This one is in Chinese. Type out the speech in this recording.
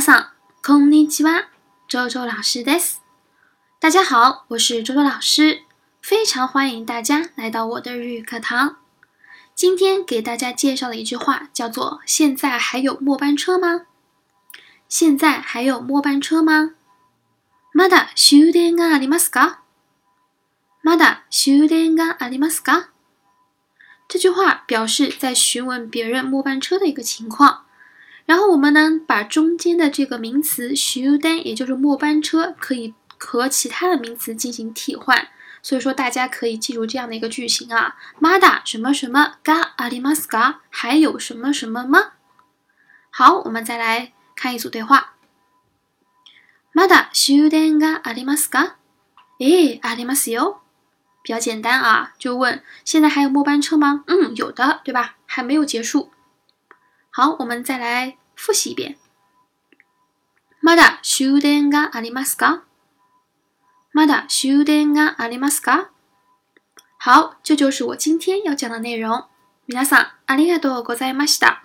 さん、こんにちは。周周老师です。大家好，我是周周老师，非常欢迎大家来到我的日语课堂。今天给大家介绍的一句话，叫做“现在还有末班车吗？现在还有末班车吗？まだ終電がありますか？まだ終電がありますか？”这句话表示在询问别人末班车的一个情况。然后我们呢，把中间的这个名词“ s u d student 也就是末班车，可以和其他的名词进行替换。所以说，大家可以记住这样的一个句型啊：“Mada 什么什么 ga 阿里玛斯 g 还有什么什么吗？”好，我们再来看一组对话：“Mada d n ga 阿里玛斯 ga，诶阿里玛斯哟，比较简单啊，就问现在还有末班车吗？嗯，有的，对吧？还没有结束。”好，我们再来复习一遍。mother shudenga alimasuka，mother shudenga alimasuka。好，这就是我今天要讲的内容。皆さん、ありがとうございました。